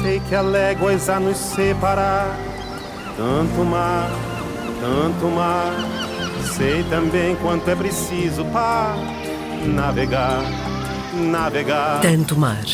Sei que há léguas a nos separar, tanto mar, tanto mar. Sei também quanto é preciso para navegar, navegar. Tanto mar.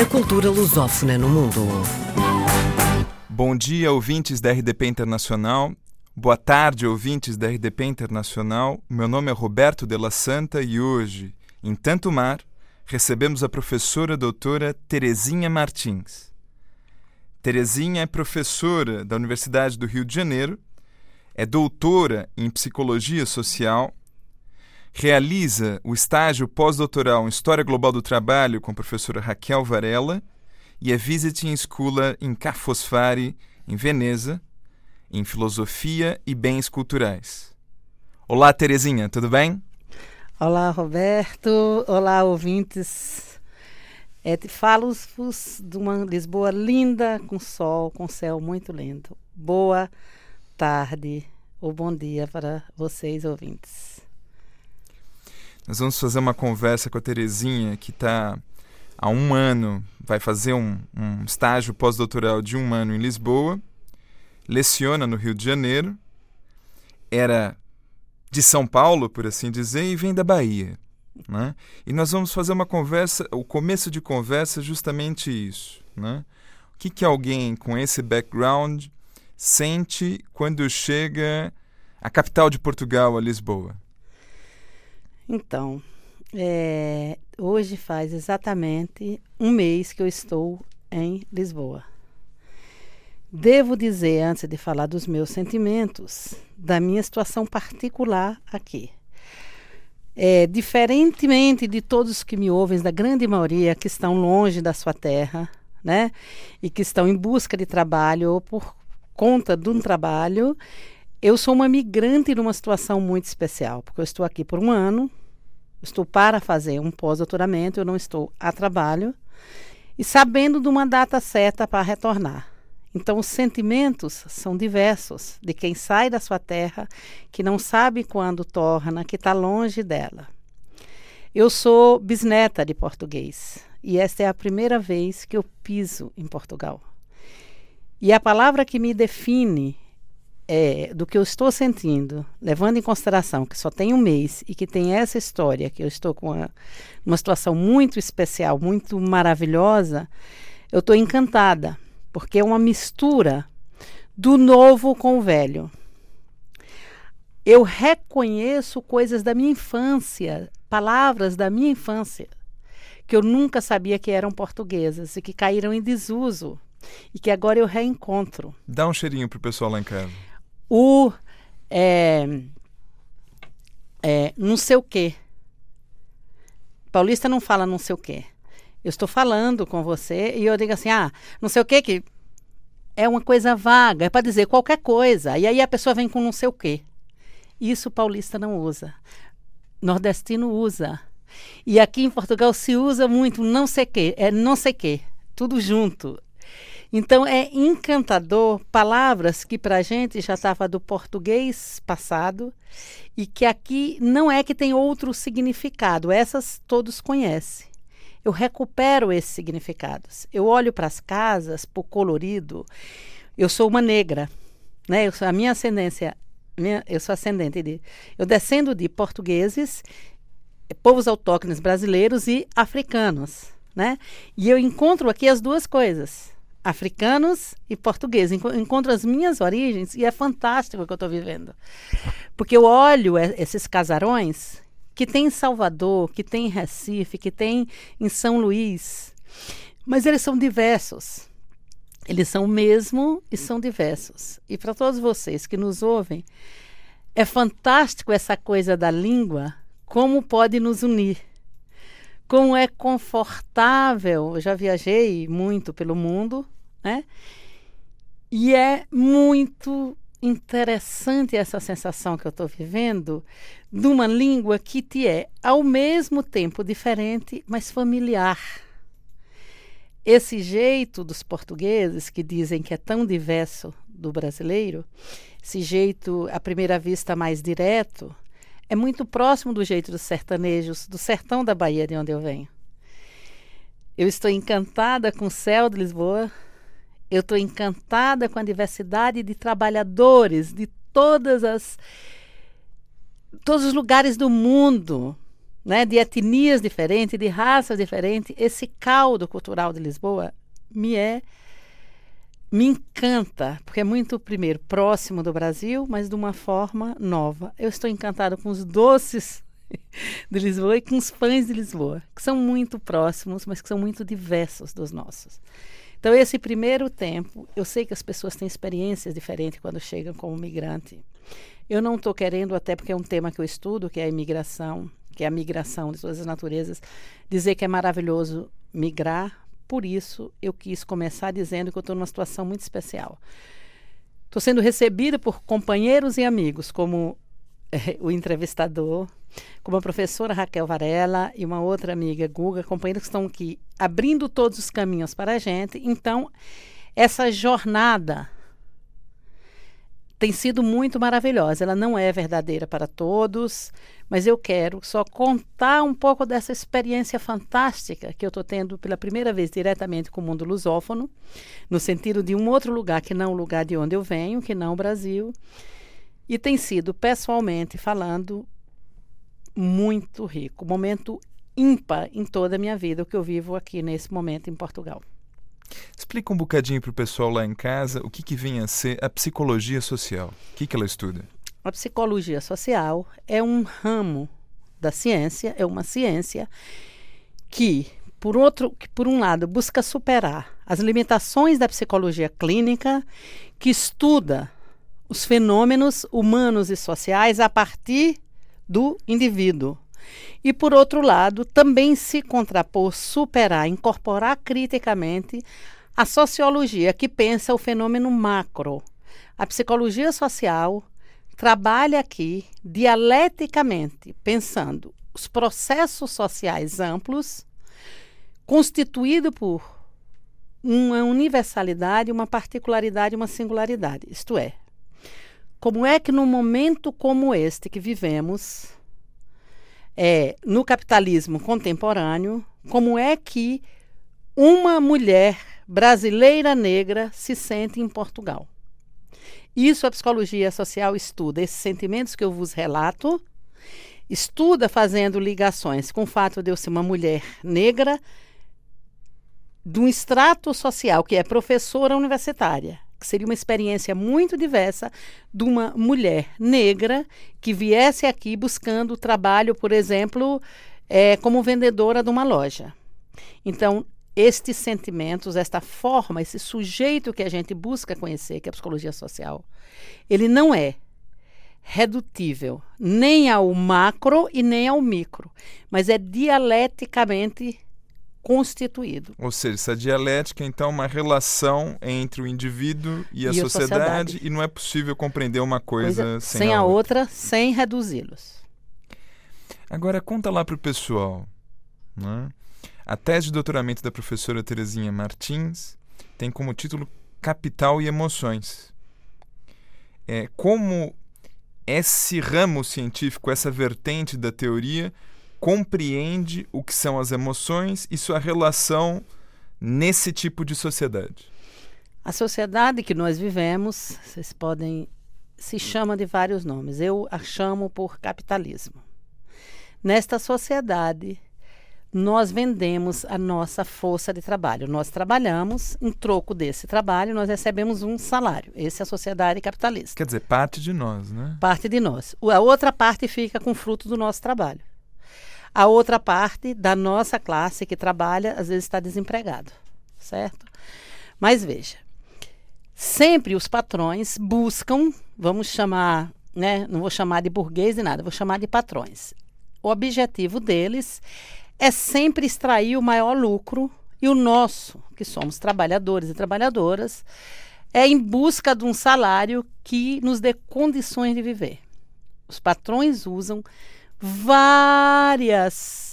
A cultura lusófona no mundo. Bom dia, ouvintes da RDP Internacional. Boa tarde, ouvintes da RDP Internacional. Meu nome é Roberto de la Santa e hoje, em Tanto Mar, recebemos a professora doutora Terezinha Martins. Terezinha é professora da Universidade do Rio de Janeiro, é doutora em Psicologia Social, realiza o estágio pós-doutoral em História Global do Trabalho com a professora Raquel Varela e é visiting scholar em Ca' Fosfari, em Veneza, em Filosofia e Bens Culturais. Olá, Terezinha, tudo bem? Olá, Roberto. Olá, ouvintes. É, Falo-vos de uma Lisboa linda, com sol, com céu muito lindo. Boa tarde ou bom dia para vocês, ouvintes. Nós vamos fazer uma conversa com a Terezinha, que está há um ano, vai fazer um, um estágio pós-doutoral de um ano em Lisboa, leciona no Rio de Janeiro, era de São Paulo, por assim dizer, e vem da Bahia. Né? E nós vamos fazer uma conversa, o começo de conversa é justamente isso. Né? O que, que alguém com esse background sente quando chega à capital de Portugal, a Lisboa? Então, é, hoje faz exatamente um mês que eu estou em Lisboa. Devo dizer, antes de falar dos meus sentimentos, da minha situação particular aqui. É, diferentemente de todos que me ouvem, da grande maioria que estão longe da sua terra, né, e que estão em busca de trabalho ou por conta de um trabalho, eu sou uma migrante numa situação muito especial, porque eu estou aqui por um ano, estou para fazer um pós-doutoramento, eu não estou a trabalho, e sabendo de uma data certa para retornar. Então, os sentimentos são diversos de quem sai da sua terra, que não sabe quando torna, que está longe dela. Eu sou bisneta de português e esta é a primeira vez que eu piso em Portugal. E a palavra que me define é, do que eu estou sentindo, levando em consideração que só tem um mês e que tem essa história, que eu estou com uma, uma situação muito especial, muito maravilhosa, eu estou encantada porque é uma mistura do novo com o velho. Eu reconheço coisas da minha infância, palavras da minha infância, que eu nunca sabia que eram portuguesas e que caíram em desuso e que agora eu reencontro. Dá um cheirinho pro pessoal lá em casa. O é, é, não sei o quê. Paulista não fala não sei o quê. Eu estou falando com você e eu digo assim, ah, não sei o que que é uma coisa vaga, é para dizer qualquer coisa. E aí a pessoa vem com não sei o quê. Isso paulista não usa. Nordestino usa. E aqui em Portugal se usa muito não sei quê, é não sei quê, tudo junto. Então é encantador palavras que para a gente já estava do português passado e que aqui não é que tem outro significado. Essas todos conhecem eu recupero esses significados. Eu olho para as casas, para o colorido. Eu sou uma negra, né? Eu sou, a minha ascendência, minha, eu sou ascendente de, eu descendo de portugueses, povos autóctones brasileiros e africanos, né? E eu encontro aqui as duas coisas, africanos e portugueses. Encontro as minhas origens e é fantástico o que eu estou vivendo, porque eu olho esses casarões que tem em Salvador, que tem em Recife, que tem em São Luís. Mas eles são diversos. Eles são o mesmo e são diversos. E para todos vocês que nos ouvem, é fantástico essa coisa da língua, como pode nos unir. Como é confortável. Eu já viajei muito pelo mundo, né? E é muito interessante essa sensação que eu estou vivendo de uma língua que te é ao mesmo tempo diferente, mas familiar. Esse jeito dos portugueses que dizem que é tão diverso do brasileiro, esse jeito à primeira vista mais direto, é muito próximo do jeito dos sertanejos, do sertão da Bahia de onde eu venho. Eu estou encantada com o céu de Lisboa. Eu estou encantada com a diversidade de trabalhadores de todas as todos os lugares do mundo, né, de etnias diferentes, de raças diferentes. Esse caldo cultural de Lisboa me é me encanta, porque é muito, primeiro, próximo do Brasil, mas de uma forma nova. Eu estou encantada com os doces de Lisboa e com os pães de Lisboa, que são muito próximos, mas que são muito diversos dos nossos. Então, esse primeiro tempo, eu sei que as pessoas têm experiências diferentes quando chegam como migrante. Eu não estou querendo, até porque é um tema que eu estudo, que é a imigração, que é a migração de todas as naturezas, dizer que é maravilhoso migrar. Por isso, eu quis começar dizendo que eu estou numa situação muito especial. Estou sendo recebida por companheiros e amigos, como é, o entrevistador, como a professora Raquel Varela e uma outra amiga, Guga, companheiros que estão aqui abrindo todos os caminhos para a gente. Então, essa jornada tem sido muito maravilhosa. Ela não é verdadeira para todos, mas eu quero só contar um pouco dessa experiência fantástica que eu estou tendo pela primeira vez diretamente com o mundo lusófono, no sentido de um outro lugar que não o lugar de onde eu venho, que não o Brasil. E tem sido, pessoalmente falando, muito rico. Momento ímpar em toda a minha vida, o que eu vivo aqui nesse momento em Portugal. Explica um bocadinho para o pessoal lá em casa o que, que vem a ser a psicologia social. O que, que ela estuda? A psicologia social é um ramo da ciência, é uma ciência que, por outro, que por um lado busca superar as limitações da psicologia clínica, que estuda os fenômenos humanos e sociais a partir do indivíduo. E, por outro lado, também se contrapor, superar, incorporar criticamente a sociologia que pensa o fenômeno macro. A psicologia social trabalha aqui dialeticamente, pensando os processos sociais amplos, constituído por uma universalidade, uma particularidade, uma singularidade. Isto é, como é que num momento como este que vivemos, é, no capitalismo contemporâneo, como é que uma mulher brasileira negra se sente em Portugal? Isso a psicologia social estuda, esses sentimentos que eu vos relato, estuda fazendo ligações com o fato de eu ser uma mulher negra de um extrato social que é professora universitária que seria uma experiência muito diversa de uma mulher negra que viesse aqui buscando trabalho, por exemplo, é, como vendedora de uma loja. Então, estes sentimentos, esta forma, esse sujeito que a gente busca conhecer, que é a psicologia social, ele não é redutível nem ao macro e nem ao micro, mas é dialeticamente constituído. Ou seja, essa dialética então é uma relação entre o indivíduo e a, e sociedade, sociedade, e não é possível compreender uma coisa, coisa sem, sem, a, outra. outra, sem reduzi-los. Agora conta lá para o pessoal, né? A tese de doutoramento da professora Terezinha Martins tem como título Capital e Emoções. É, como esse ramo científico, essa vertente da teoria, compreende o que são as emoções e sua relação nesse tipo de sociedade? A sociedade que nós vivemos, vocês podem se chama de vários nomes. Eu a chamo por capitalismo. Nesta sociedade, nós vendemos a nossa força de trabalho. Nós trabalhamos, em troco desse trabalho, nós recebemos um salário. Essa é a sociedade capitalista. Quer dizer, parte de nós, né? Parte de nós. A outra parte fica com fruto do nosso trabalho. A outra parte da nossa classe que trabalha, às vezes está desempregado, certo? Mas veja, sempre os patrões buscam, vamos chamar, né, não vou chamar de burguês e nada, vou chamar de patrões. O objetivo deles é sempre extrair o maior lucro e o nosso, que somos trabalhadores e trabalhadoras, é em busca de um salário que nos dê condições de viver. Os patrões usam várias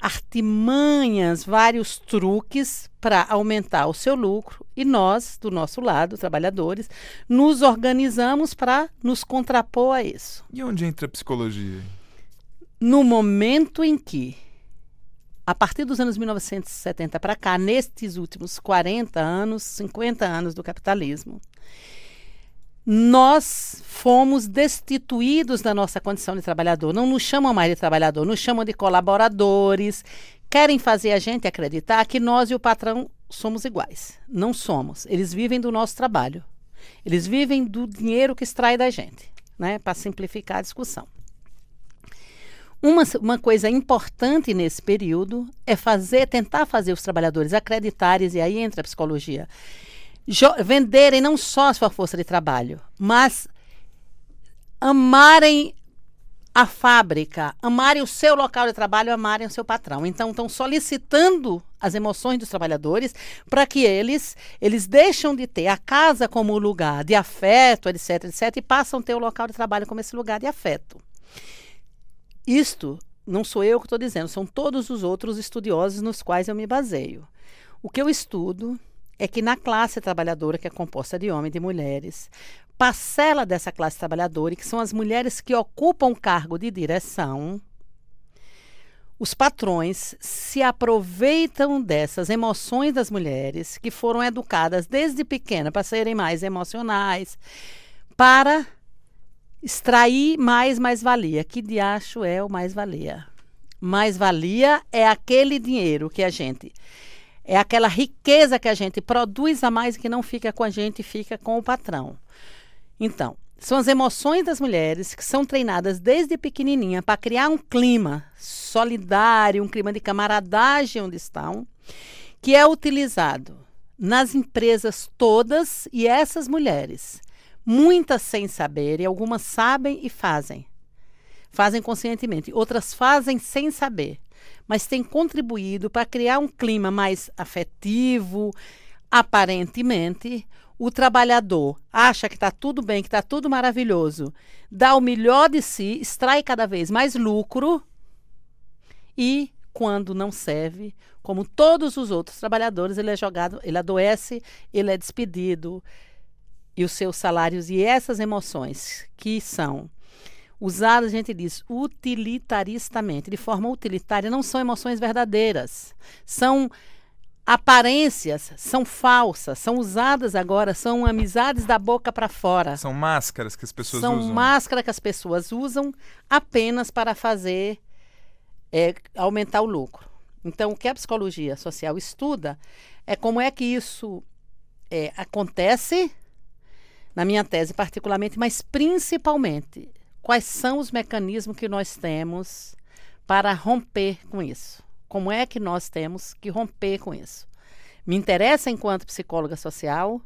artimanhas, vários truques para aumentar o seu lucro e nós, do nosso lado, trabalhadores, nos organizamos para nos contrapor a isso. E onde entra a psicologia? No momento em que a partir dos anos 1970 para cá, nestes últimos 40 anos, 50 anos do capitalismo, nós fomos destituídos da nossa condição de trabalhador. Não nos chamam mais de trabalhador, nos chamam de colaboradores. Querem fazer a gente acreditar que nós e o patrão somos iguais. Não somos. Eles vivem do nosso trabalho. Eles vivem do dinheiro que extrai da gente, né? Para simplificar a discussão. Uma, uma coisa importante nesse período é fazer, tentar fazer os trabalhadores acreditarem, e aí entra a psicologia, venderem não só a sua força de trabalho, mas amarem a fábrica, amarem o seu local de trabalho, amarem o seu patrão. Então, estão solicitando as emoções dos trabalhadores para que eles eles deixam de ter a casa como lugar de afeto, etc, etc, e passam a ter o local de trabalho como esse lugar de afeto. Isto não sou eu que estou dizendo, são todos os outros estudiosos nos quais eu me baseio. O que eu estudo é que na classe trabalhadora, que é composta de homens e de mulheres, parcela dessa classe trabalhadora, que são as mulheres que ocupam cargo de direção, os patrões se aproveitam dessas emoções das mulheres que foram educadas desde pequena para serem mais emocionais, para extrair mais mais-valia. Que diacho é o mais-valia? Mais-valia é aquele dinheiro que a gente é aquela riqueza que a gente produz a mais que não fica com a gente, fica com o patrão. Então, são as emoções das mulheres que são treinadas desde pequenininha para criar um clima solidário, um clima de camaradagem onde estão, que é utilizado nas empresas todas e essas mulheres, muitas sem saber, e algumas sabem e fazem. Fazem conscientemente, outras fazem sem saber mas tem contribuído para criar um clima mais afetivo. Aparentemente, o trabalhador acha que está tudo bem, que está tudo maravilhoso, dá o melhor de si, extrai cada vez mais lucro e, quando não serve, como todos os outros trabalhadores, ele é jogado, ele adoece, ele é despedido e os seus salários e essas emoções que são usadas, a gente diz, utilitaristamente, de forma utilitária, não são emoções verdadeiras. São aparências, são falsas, são usadas agora, são amizades da boca para fora. São máscaras que as pessoas são usam. São máscaras que as pessoas usam apenas para fazer é, aumentar o lucro. Então, o que a psicologia social estuda é como é que isso é, acontece, na minha tese particularmente, mas principalmente quais são os mecanismos que nós temos para romper com isso. Como é que nós temos que romper com isso? Me interessa enquanto psicóloga social,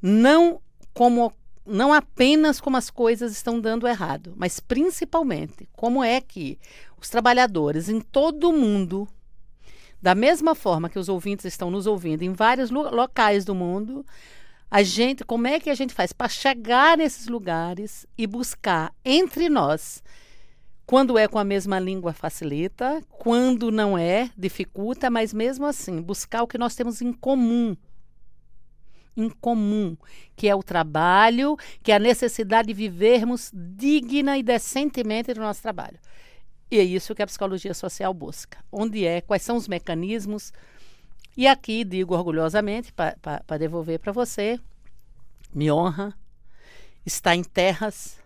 não como não apenas como as coisas estão dando errado, mas principalmente como é que os trabalhadores em todo o mundo, da mesma forma que os ouvintes estão nos ouvindo em vários lo locais do mundo, a gente, como é que a gente faz para chegar nesses lugares e buscar entre nós? Quando é com a mesma língua facilita, quando não é, dificulta, mas mesmo assim, buscar o que nós temos em comum. Em comum, que é o trabalho, que é a necessidade de vivermos digna e decentemente do nosso trabalho. E é isso que a psicologia social busca. Onde é, quais são os mecanismos, e aqui digo orgulhosamente, para devolver para você, me honra estar em terras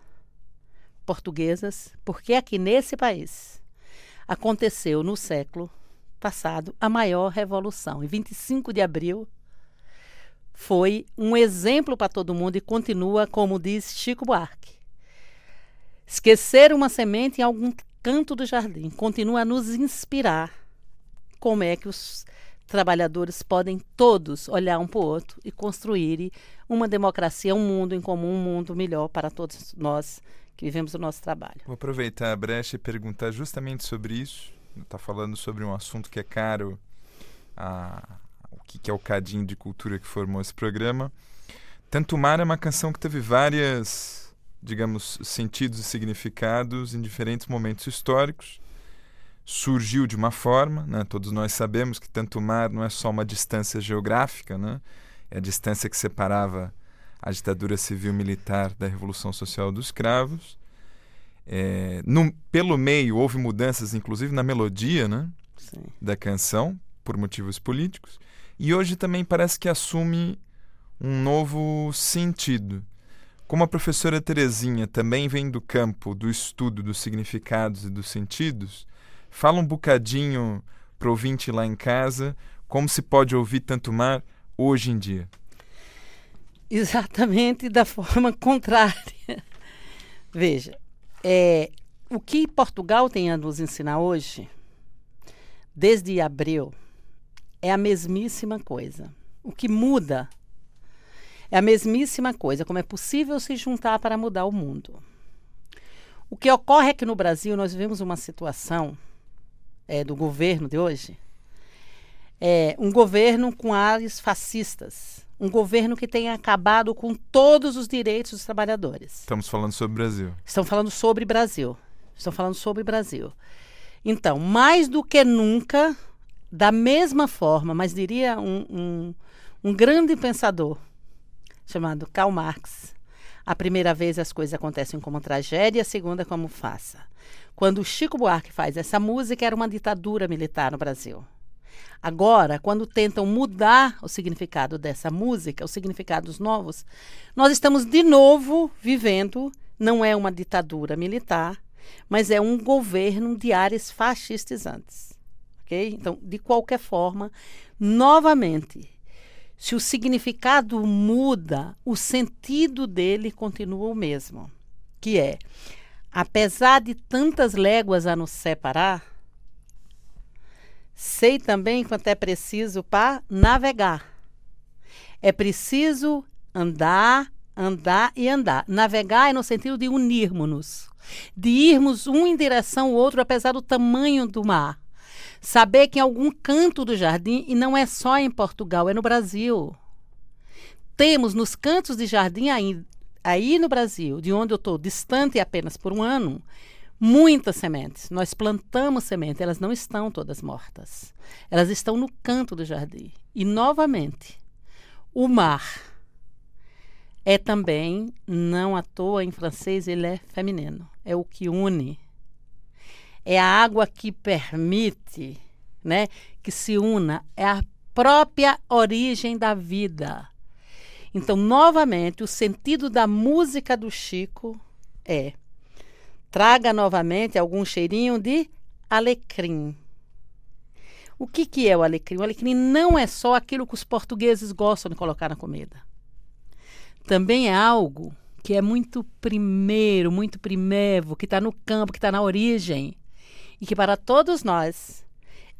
portuguesas, porque aqui nesse país aconteceu no século passado a maior revolução. Em 25 de abril foi um exemplo para todo mundo e continua, como diz Chico Buarque. Esquecer uma semente em algum canto do jardim continua a nos inspirar como é que os trabalhadores podem todos olhar um para o outro e construir uma democracia, um mundo em comum, um mundo melhor para todos nós que vivemos o nosso trabalho. Vou aproveitar a brecha e perguntar justamente sobre isso. Está falando sobre um assunto que é caro a, o que, é o cadinho de cultura que formou esse programa. Tanto Mar é uma canção que teve várias, digamos, sentidos e significados em diferentes momentos históricos surgiu de uma forma, né? todos nós sabemos que tanto o mar não é só uma distância geográfica, né? é a distância que separava a ditadura civil-militar da Revolução Social dos Escravos. É, no, pelo meio houve mudanças, inclusive na melodia, né? Da canção, por motivos políticos, e hoje também parece que assume um novo sentido. Como a professora Terezinha também vem do campo do estudo dos significados e dos sentidos, fala um bocadinho para o ouvinte lá em casa como se pode ouvir tanto mar hoje em dia. Exatamente da forma contrária. Veja, é, o que Portugal tem a nos ensinar hoje, desde abril, é a mesmíssima coisa. O que muda é a mesmíssima coisa, como é possível se juntar para mudar o mundo. O que ocorre é que no Brasil nós vivemos uma situação é, do governo de hoje, é um governo com ares fascistas, um governo que tem acabado com todos os direitos dos trabalhadores. Estamos falando sobre Brasil. Estão falando sobre Brasil. Estão falando sobre Brasil. Então, mais do que nunca, da mesma forma, mas diria um, um, um grande pensador chamado Karl Marx. A primeira vez as coisas acontecem como tragédia, a segunda como faça. Quando Chico Buarque faz essa música, era uma ditadura militar no Brasil. Agora, quando tentam mudar o significado dessa música, os significados novos, nós estamos de novo vivendo, não é uma ditadura militar, mas é um governo de áreas fascistizantes. Ok? Então, de qualquer forma, novamente, se o significado muda, o sentido dele continua o mesmo, que é, apesar de tantas léguas a nos separar, sei também quanto é preciso para navegar. É preciso andar, andar e andar. Navegar é no sentido de unirmos-nos, de irmos um em direção ao outro, apesar do tamanho do mar. Saber que em algum canto do jardim, e não é só em Portugal, é no Brasil. Temos nos cantos de jardim aí, no Brasil, de onde eu estou distante apenas por um ano, muitas sementes. Nós plantamos sementes, elas não estão todas mortas. Elas estão no canto do jardim. E, novamente, o mar é também, não à toa em francês, ele é feminino. É o que une é a água que permite né, que se una, é a própria origem da vida. Então, novamente, o sentido da música do Chico é traga novamente algum cheirinho de alecrim. O que, que é o alecrim? O alecrim não é só aquilo que os portugueses gostam de colocar na comida. Também é algo que é muito primeiro, muito primevo, que está no campo, que está na origem e que para todos nós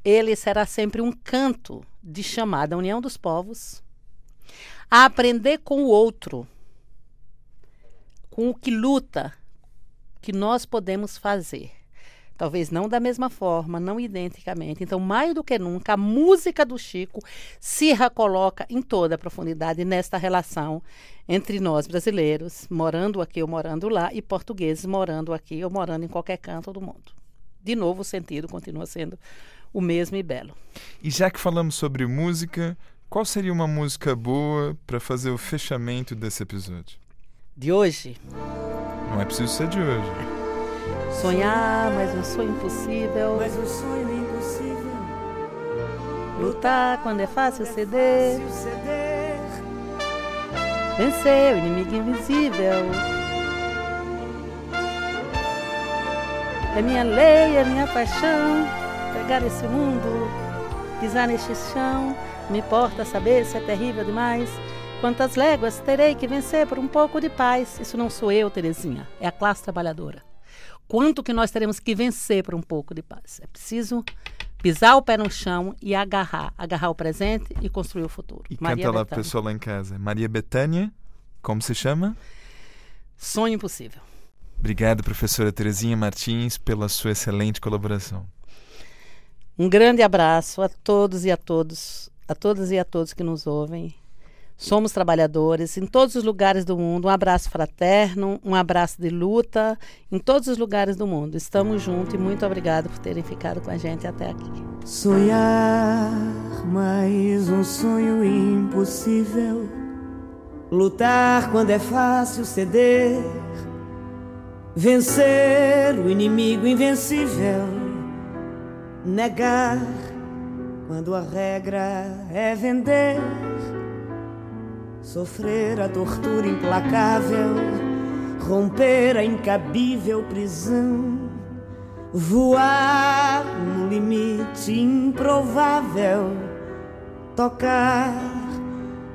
ele será sempre um canto de chamada união dos povos, a aprender com o outro, com o que luta, que nós podemos fazer. Talvez não da mesma forma, não identicamente. Então, mais do que nunca, a música do Chico se recoloca em toda a profundidade nesta relação entre nós brasileiros, morando aqui ou morando lá, e portugueses morando aqui ou morando em qualquer canto do mundo de novo, o sentido continua sendo o mesmo e belo. E já que falamos sobre música, qual seria uma música boa para fazer o fechamento desse episódio? De hoje? Não é preciso ser de hoje. Sonhar, mas um sonho impossível. Mas um sonho impossível. Lutar quando é fácil ceder. Vencer o inimigo invisível. É minha lei, é minha paixão. Pegar esse mundo, pisar neste chão. Me importa saber se é terrível demais. Quantas léguas terei que vencer por um pouco de paz? Isso não sou eu, Terezinha, é a classe trabalhadora. Quanto que nós teremos que vencer por um pouco de paz? É preciso pisar o pé no chão e agarrar, agarrar o presente e construir o futuro. E Maria canta lá Betânia. pessoal lá em casa. Maria Betânia, como se chama? Sonho impossível. Obrigado, professora Terezinha Martins, pela sua excelente colaboração. Um grande abraço a todos e a todos, a todas e a todos que nos ouvem. Somos trabalhadores em todos os lugares do mundo. Um abraço fraterno, um abraço de luta em todos os lugares do mundo. Estamos juntos e muito obrigado por terem ficado com a gente até aqui. Sonhar mais um sonho impossível. Lutar quando é fácil ceder vencer o inimigo invencível, negar quando a regra é vender, sofrer a tortura implacável, romper a incabível prisão, voar no limite improvável, tocar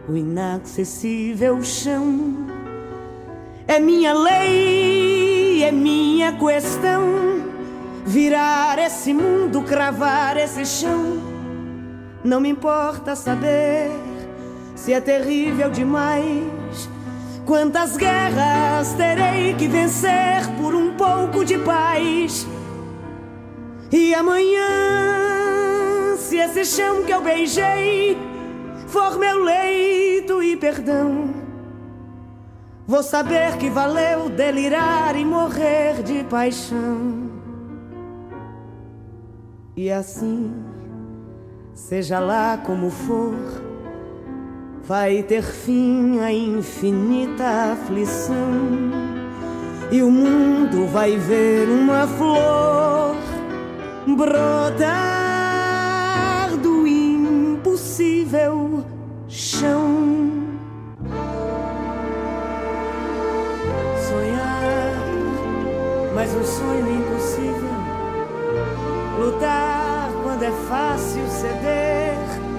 o inacessível chão. É minha lei, é minha questão. Virar esse mundo, cravar esse chão. Não me importa saber se é terrível demais. Quantas guerras terei que vencer por um pouco de paz? E amanhã, se esse chão que eu beijei for meu leito e perdão, vou saber que valeu delirar e morrer de paixão. E assim, seja lá como for, vai ter fim a infinita aflição. E o mundo vai ver uma flor brotar do impossível chão. Sonhar, mas um sonho impossível. Lutar quando é fácil ceder.